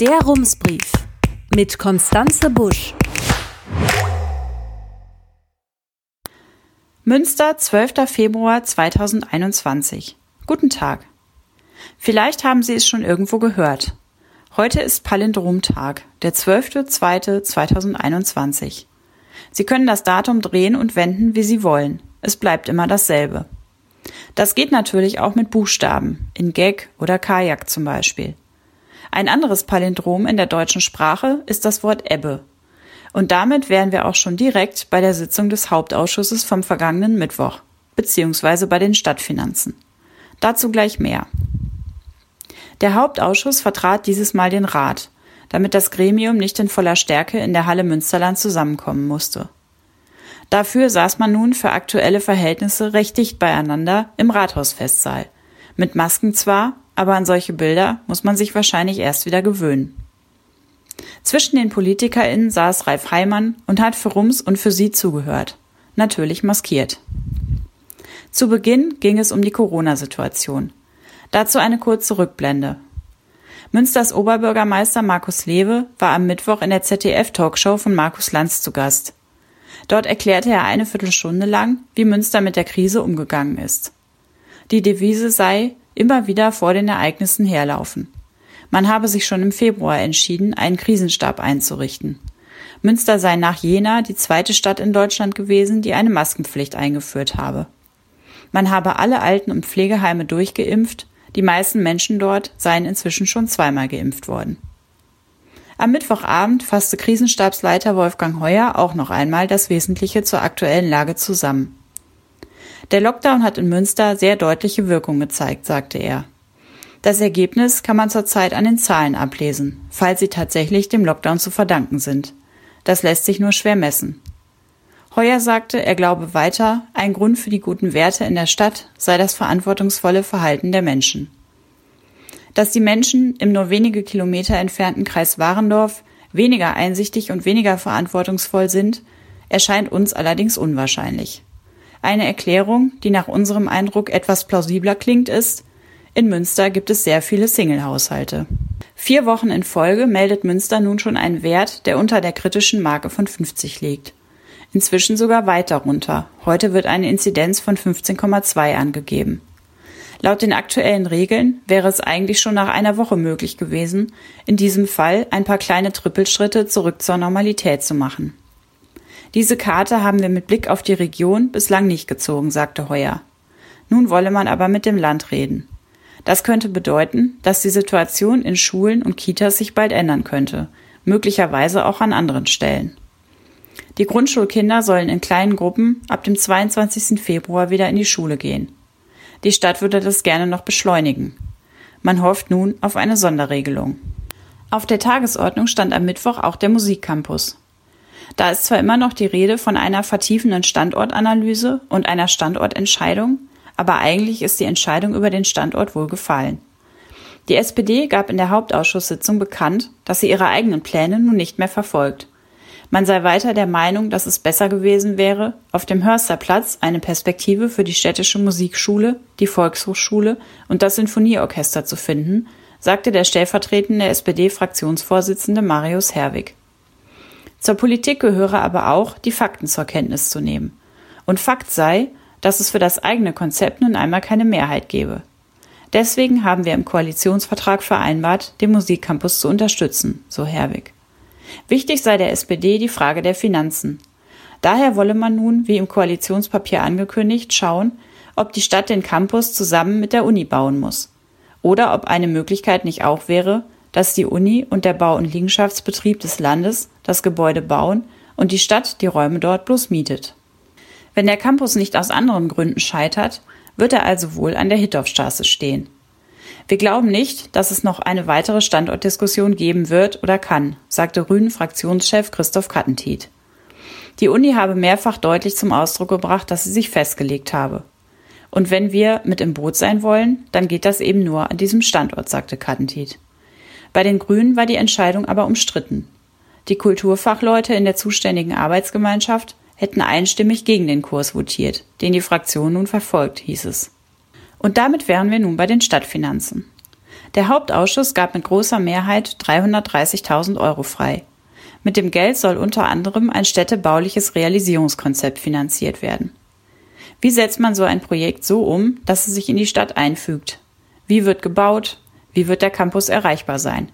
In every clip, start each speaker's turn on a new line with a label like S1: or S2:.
S1: Der Rumsbrief mit Konstanze Busch.
S2: Münster, 12. Februar 2021. Guten Tag. Vielleicht haben Sie es schon irgendwo gehört. Heute ist Palindromtag, der 12.02.2021. Sie können das Datum drehen und wenden, wie Sie wollen. Es bleibt immer dasselbe. Das geht natürlich auch mit Buchstaben, in Gag oder Kajak zum Beispiel. Ein anderes Palindrom in der deutschen Sprache ist das Wort Ebbe. Und damit wären wir auch schon direkt bei der Sitzung des Hauptausschusses vom vergangenen Mittwoch, beziehungsweise bei den Stadtfinanzen. Dazu gleich mehr. Der Hauptausschuss vertrat dieses Mal den Rat, damit das Gremium nicht in voller Stärke in der Halle Münsterland zusammenkommen musste. Dafür saß man nun für aktuelle Verhältnisse recht dicht beieinander im Rathausfestsaal. Mit Masken zwar, aber an solche Bilder muss man sich wahrscheinlich erst wieder gewöhnen. Zwischen den PolitikerInnen saß Ralf Heimann und hat für Rums und für sie zugehört. Natürlich maskiert. Zu Beginn ging es um die Corona-Situation. Dazu eine kurze Rückblende. Münsters Oberbürgermeister Markus Lewe war am Mittwoch in der ZDF-Talkshow von Markus Lanz zu Gast. Dort erklärte er eine Viertelstunde lang, wie Münster mit der Krise umgegangen ist. Die Devise sei, immer wieder vor den Ereignissen herlaufen. Man habe sich schon im Februar entschieden, einen Krisenstab einzurichten. Münster sei nach Jena die zweite Stadt in Deutschland gewesen, die eine Maskenpflicht eingeführt habe. Man habe alle Alten- und Pflegeheime durchgeimpft, die meisten Menschen dort seien inzwischen schon zweimal geimpft worden. Am Mittwochabend fasste Krisenstabsleiter Wolfgang Heuer auch noch einmal das Wesentliche zur aktuellen Lage zusammen. Der Lockdown hat in Münster sehr deutliche Wirkung gezeigt, sagte er. Das Ergebnis kann man zurzeit an den Zahlen ablesen, falls sie tatsächlich dem Lockdown zu verdanken sind. Das lässt sich nur schwer messen. Heuer sagte, er glaube weiter, ein Grund für die guten Werte in der Stadt sei das verantwortungsvolle Verhalten der Menschen. Dass die Menschen im nur wenige Kilometer entfernten Kreis Warendorf weniger einsichtig und weniger verantwortungsvoll sind, erscheint uns allerdings unwahrscheinlich. Eine Erklärung, die nach unserem Eindruck etwas plausibler klingt, ist, in Münster gibt es sehr viele Single-Haushalte. Vier Wochen in Folge meldet Münster nun schon einen Wert, der unter der kritischen Marke von 50 liegt. Inzwischen sogar weiter runter. Heute wird eine Inzidenz von 15,2 angegeben. Laut den aktuellen Regeln wäre es eigentlich schon nach einer Woche möglich gewesen, in diesem Fall ein paar kleine Trippelschritte zurück zur Normalität zu machen. Diese Karte haben wir mit Blick auf die Region bislang nicht gezogen, sagte Heuer. Nun wolle man aber mit dem Land reden. Das könnte bedeuten, dass die Situation in Schulen und Kitas sich bald ändern könnte, möglicherweise auch an anderen Stellen. Die Grundschulkinder sollen in kleinen Gruppen ab dem 22. Februar wieder in die Schule gehen. Die Stadt würde das gerne noch beschleunigen. Man hofft nun auf eine Sonderregelung. Auf der Tagesordnung stand am Mittwoch auch der Musikcampus. Da ist zwar immer noch die Rede von einer vertiefenden Standortanalyse und einer Standortentscheidung, aber eigentlich ist die Entscheidung über den Standort wohl gefallen. Die SPD gab in der Hauptausschusssitzung bekannt, dass sie ihre eigenen Pläne nun nicht mehr verfolgt. Man sei weiter der Meinung, dass es besser gewesen wäre, auf dem Hörsterplatz eine Perspektive für die städtische Musikschule, die Volkshochschule und das Sinfonieorchester zu finden, sagte der stellvertretende SPD-Fraktionsvorsitzende Marius Herwig. Zur Politik gehöre aber auch, die Fakten zur Kenntnis zu nehmen. Und Fakt sei, dass es für das eigene Konzept nun einmal keine Mehrheit gebe. Deswegen haben wir im Koalitionsvertrag vereinbart, den Musikcampus zu unterstützen, so Herwig. Wichtig sei der SPD die Frage der Finanzen. Daher wolle man nun, wie im Koalitionspapier angekündigt, schauen, ob die Stadt den Campus zusammen mit der Uni bauen muss. Oder ob eine Möglichkeit nicht auch wäre, dass die Uni und der Bau- und Liegenschaftsbetrieb des Landes das Gebäude bauen und die Stadt die Räume dort bloß mietet. Wenn der Campus nicht aus anderen Gründen scheitert, wird er also wohl an der Hittorfstraße stehen. Wir glauben nicht, dass es noch eine weitere Standortdiskussion geben wird oder kann, sagte Grünen-Fraktionschef Christoph Kattentiet. Die Uni habe mehrfach deutlich zum Ausdruck gebracht, dass sie sich festgelegt habe. Und wenn wir mit im Boot sein wollen, dann geht das eben nur an diesem Standort, sagte Kattentiet. Bei den Grünen war die Entscheidung aber umstritten. Die Kulturfachleute in der zuständigen Arbeitsgemeinschaft hätten einstimmig gegen den Kurs votiert, den die Fraktion nun verfolgt, hieß es. Und damit wären wir nun bei den Stadtfinanzen. Der Hauptausschuss gab mit großer Mehrheit 330.000 Euro frei. Mit dem Geld soll unter anderem ein städtebauliches Realisierungskonzept finanziert werden. Wie setzt man so ein Projekt so um, dass es sich in die Stadt einfügt? Wie wird gebaut? Wie wird der Campus erreichbar sein?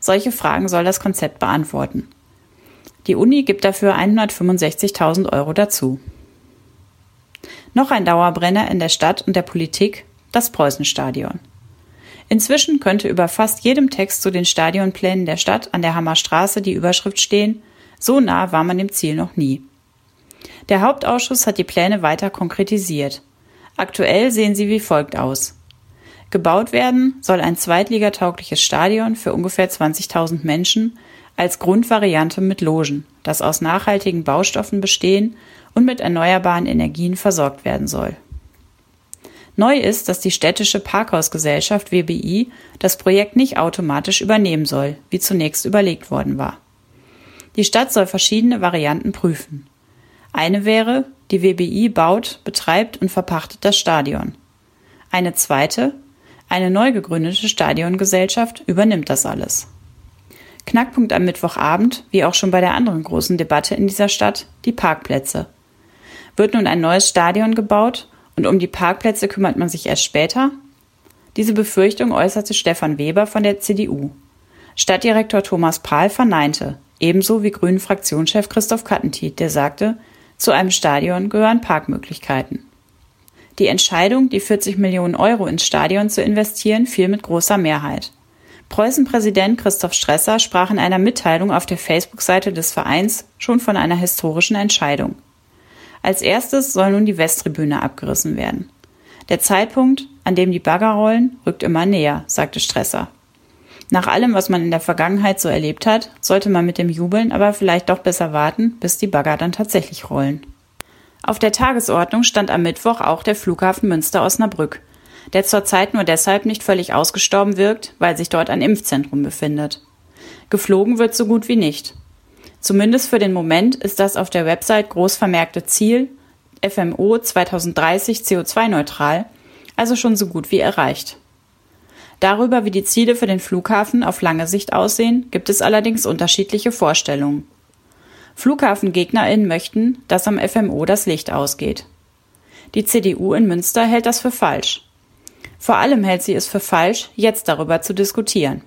S2: Solche Fragen soll das Konzept beantworten. Die Uni gibt dafür 165.000 Euro dazu. Noch ein Dauerbrenner in der Stadt und der Politik, das Preußenstadion. Inzwischen könnte über fast jedem Text zu den Stadionplänen der Stadt an der Hammerstraße die Überschrift stehen, so nah war man dem Ziel noch nie. Der Hauptausschuss hat die Pläne weiter konkretisiert. Aktuell sehen sie wie folgt aus. Gebaut werden soll ein zweitligataugliches Stadion für ungefähr 20.000 Menschen als Grundvariante mit Logen, das aus nachhaltigen Baustoffen bestehen und mit erneuerbaren Energien versorgt werden soll. Neu ist, dass die städtische Parkhausgesellschaft WBI das Projekt nicht automatisch übernehmen soll, wie zunächst überlegt worden war. Die Stadt soll verschiedene Varianten prüfen. Eine wäre, die WBI baut, betreibt und verpachtet das Stadion. Eine zweite, eine neu gegründete Stadiongesellschaft übernimmt das alles. Knackpunkt am Mittwochabend, wie auch schon bei der anderen großen Debatte in dieser Stadt, die Parkplätze. Wird nun ein neues Stadion gebaut und um die Parkplätze kümmert man sich erst später? Diese Befürchtung äußerte Stefan Weber von der CDU. Stadtdirektor Thomas Prahl verneinte, ebenso wie Grünen-Fraktionschef Christoph Kattentiet, der sagte, zu einem Stadion gehören Parkmöglichkeiten. Die Entscheidung, die 40 Millionen Euro ins Stadion zu investieren, fiel mit großer Mehrheit. Preußen-Präsident Christoph Stresser sprach in einer Mitteilung auf der Facebook-Seite des Vereins schon von einer historischen Entscheidung. Als erstes soll nun die Westtribüne abgerissen werden. Der Zeitpunkt, an dem die Bagger rollen, rückt immer näher, sagte Stresser. Nach allem, was man in der Vergangenheit so erlebt hat, sollte man mit dem Jubeln aber vielleicht doch besser warten, bis die Bagger dann tatsächlich rollen. Auf der Tagesordnung stand am Mittwoch auch der Flughafen Münster-Osnabrück, der zurzeit nur deshalb nicht völlig ausgestorben wirkt, weil sich dort ein Impfzentrum befindet. Geflogen wird so gut wie nicht. Zumindest für den Moment ist das auf der Website groß vermerkte Ziel FMO 2030 CO2-neutral also schon so gut wie erreicht. Darüber, wie die Ziele für den Flughafen auf lange Sicht aussehen, gibt es allerdings unterschiedliche Vorstellungen. FlughafengegnerInnen möchten, dass am FMO das Licht ausgeht. Die CDU in Münster hält das für falsch. Vor allem hält sie es für falsch, jetzt darüber zu diskutieren.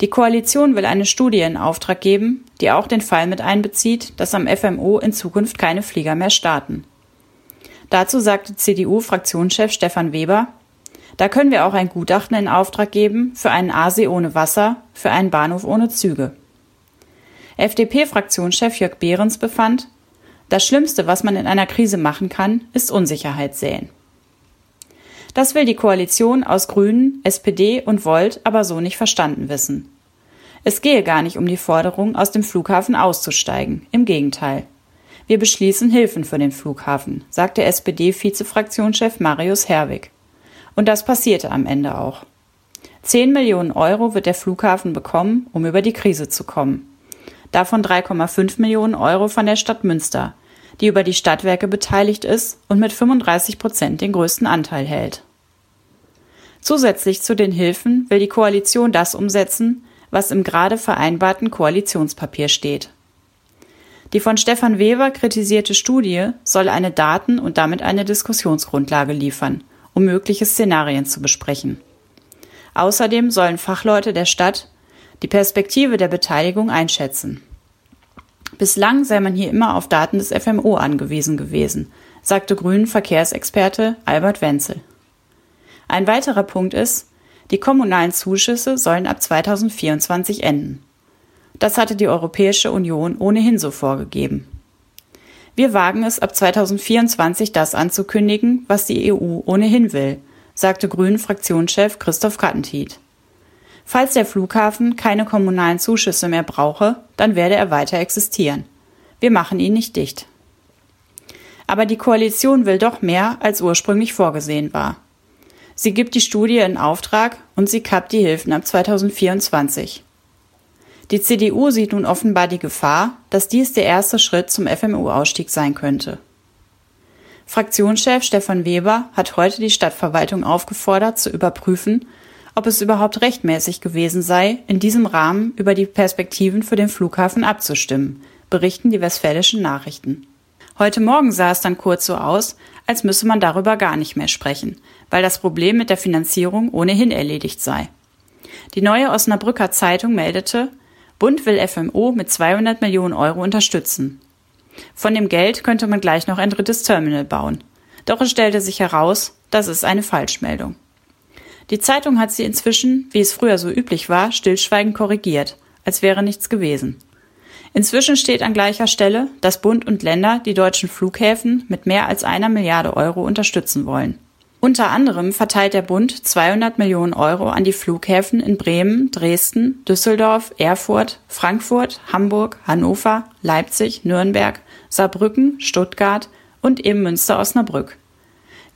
S2: Die Koalition will eine Studie in Auftrag geben, die auch den Fall mit einbezieht, dass am FMO in Zukunft keine Flieger mehr starten. Dazu sagte CDU-Fraktionschef Stefan Weber, da können wir auch ein Gutachten in Auftrag geben für einen Aasee ohne Wasser, für einen Bahnhof ohne Züge. FDP-Fraktionschef Jörg Behrens befand, das Schlimmste, was man in einer Krise machen kann, ist Unsicherheit säen. Das will die Koalition aus Grünen, SPD und Volt aber so nicht verstanden wissen. Es gehe gar nicht um die Forderung, aus dem Flughafen auszusteigen. Im Gegenteil. Wir beschließen Hilfen für den Flughafen, sagte SPD-Vizefraktionschef Marius Herwig. Und das passierte am Ende auch. Zehn Millionen Euro wird der Flughafen bekommen, um über die Krise zu kommen. Davon 3,5 Millionen Euro von der Stadt Münster, die über die Stadtwerke beteiligt ist und mit 35 Prozent den größten Anteil hält. Zusätzlich zu den Hilfen will die Koalition das umsetzen, was im gerade vereinbarten Koalitionspapier steht. Die von Stefan Weber kritisierte Studie soll eine Daten- und damit eine Diskussionsgrundlage liefern, um mögliche Szenarien zu besprechen. Außerdem sollen Fachleute der Stadt die Perspektive der Beteiligung einschätzen. Bislang sei man hier immer auf Daten des FMO angewiesen gewesen, sagte Grünen Verkehrsexperte Albert Wenzel. Ein weiterer Punkt ist, die kommunalen Zuschüsse sollen ab 2024 enden. Das hatte die Europäische Union ohnehin so vorgegeben. Wir wagen es ab 2024 das anzukündigen, was die EU ohnehin will, sagte Grünen Fraktionschef Christoph Kattentiet. Falls der Flughafen keine kommunalen Zuschüsse mehr brauche, dann werde er weiter existieren. Wir machen ihn nicht dicht. Aber die Koalition will doch mehr, als ursprünglich vorgesehen war. Sie gibt die Studie in Auftrag und sie kappt die Hilfen ab 2024. Die CDU sieht nun offenbar die Gefahr, dass dies der erste Schritt zum FMU-Ausstieg sein könnte. Fraktionschef Stefan Weber hat heute die Stadtverwaltung aufgefordert, zu überprüfen, ob es überhaupt rechtmäßig gewesen sei, in diesem Rahmen über die Perspektiven für den Flughafen abzustimmen, berichten die westfälischen Nachrichten. Heute Morgen sah es dann kurz so aus, als müsse man darüber gar nicht mehr sprechen, weil das Problem mit der Finanzierung ohnehin erledigt sei. Die neue Osnabrücker Zeitung meldete, Bund will FMO mit 200 Millionen Euro unterstützen. Von dem Geld könnte man gleich noch ein drittes Terminal bauen. Doch es stellte sich heraus, das ist eine Falschmeldung. Die Zeitung hat sie inzwischen, wie es früher so üblich war, stillschweigend korrigiert, als wäre nichts gewesen. Inzwischen steht an gleicher Stelle, dass Bund und Länder die deutschen Flughäfen mit mehr als einer Milliarde Euro unterstützen wollen. Unter anderem verteilt der Bund 200 Millionen Euro an die Flughäfen in Bremen, Dresden, Düsseldorf, Erfurt, Frankfurt, Hamburg, Hannover, Leipzig, Nürnberg, Saarbrücken, Stuttgart und eben Münster-Osnabrück.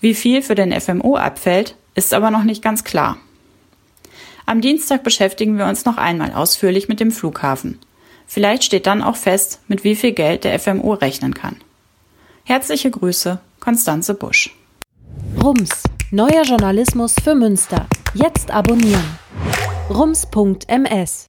S2: Wie viel für den FMO abfällt, ist aber noch nicht ganz klar. Am Dienstag beschäftigen wir uns noch einmal ausführlich mit dem Flughafen. Vielleicht steht dann auch fest, mit wie viel Geld der FMO rechnen kann. Herzliche Grüße, Konstanze Busch.
S1: Rums, neuer Journalismus für Münster. Jetzt abonnieren. rums.ms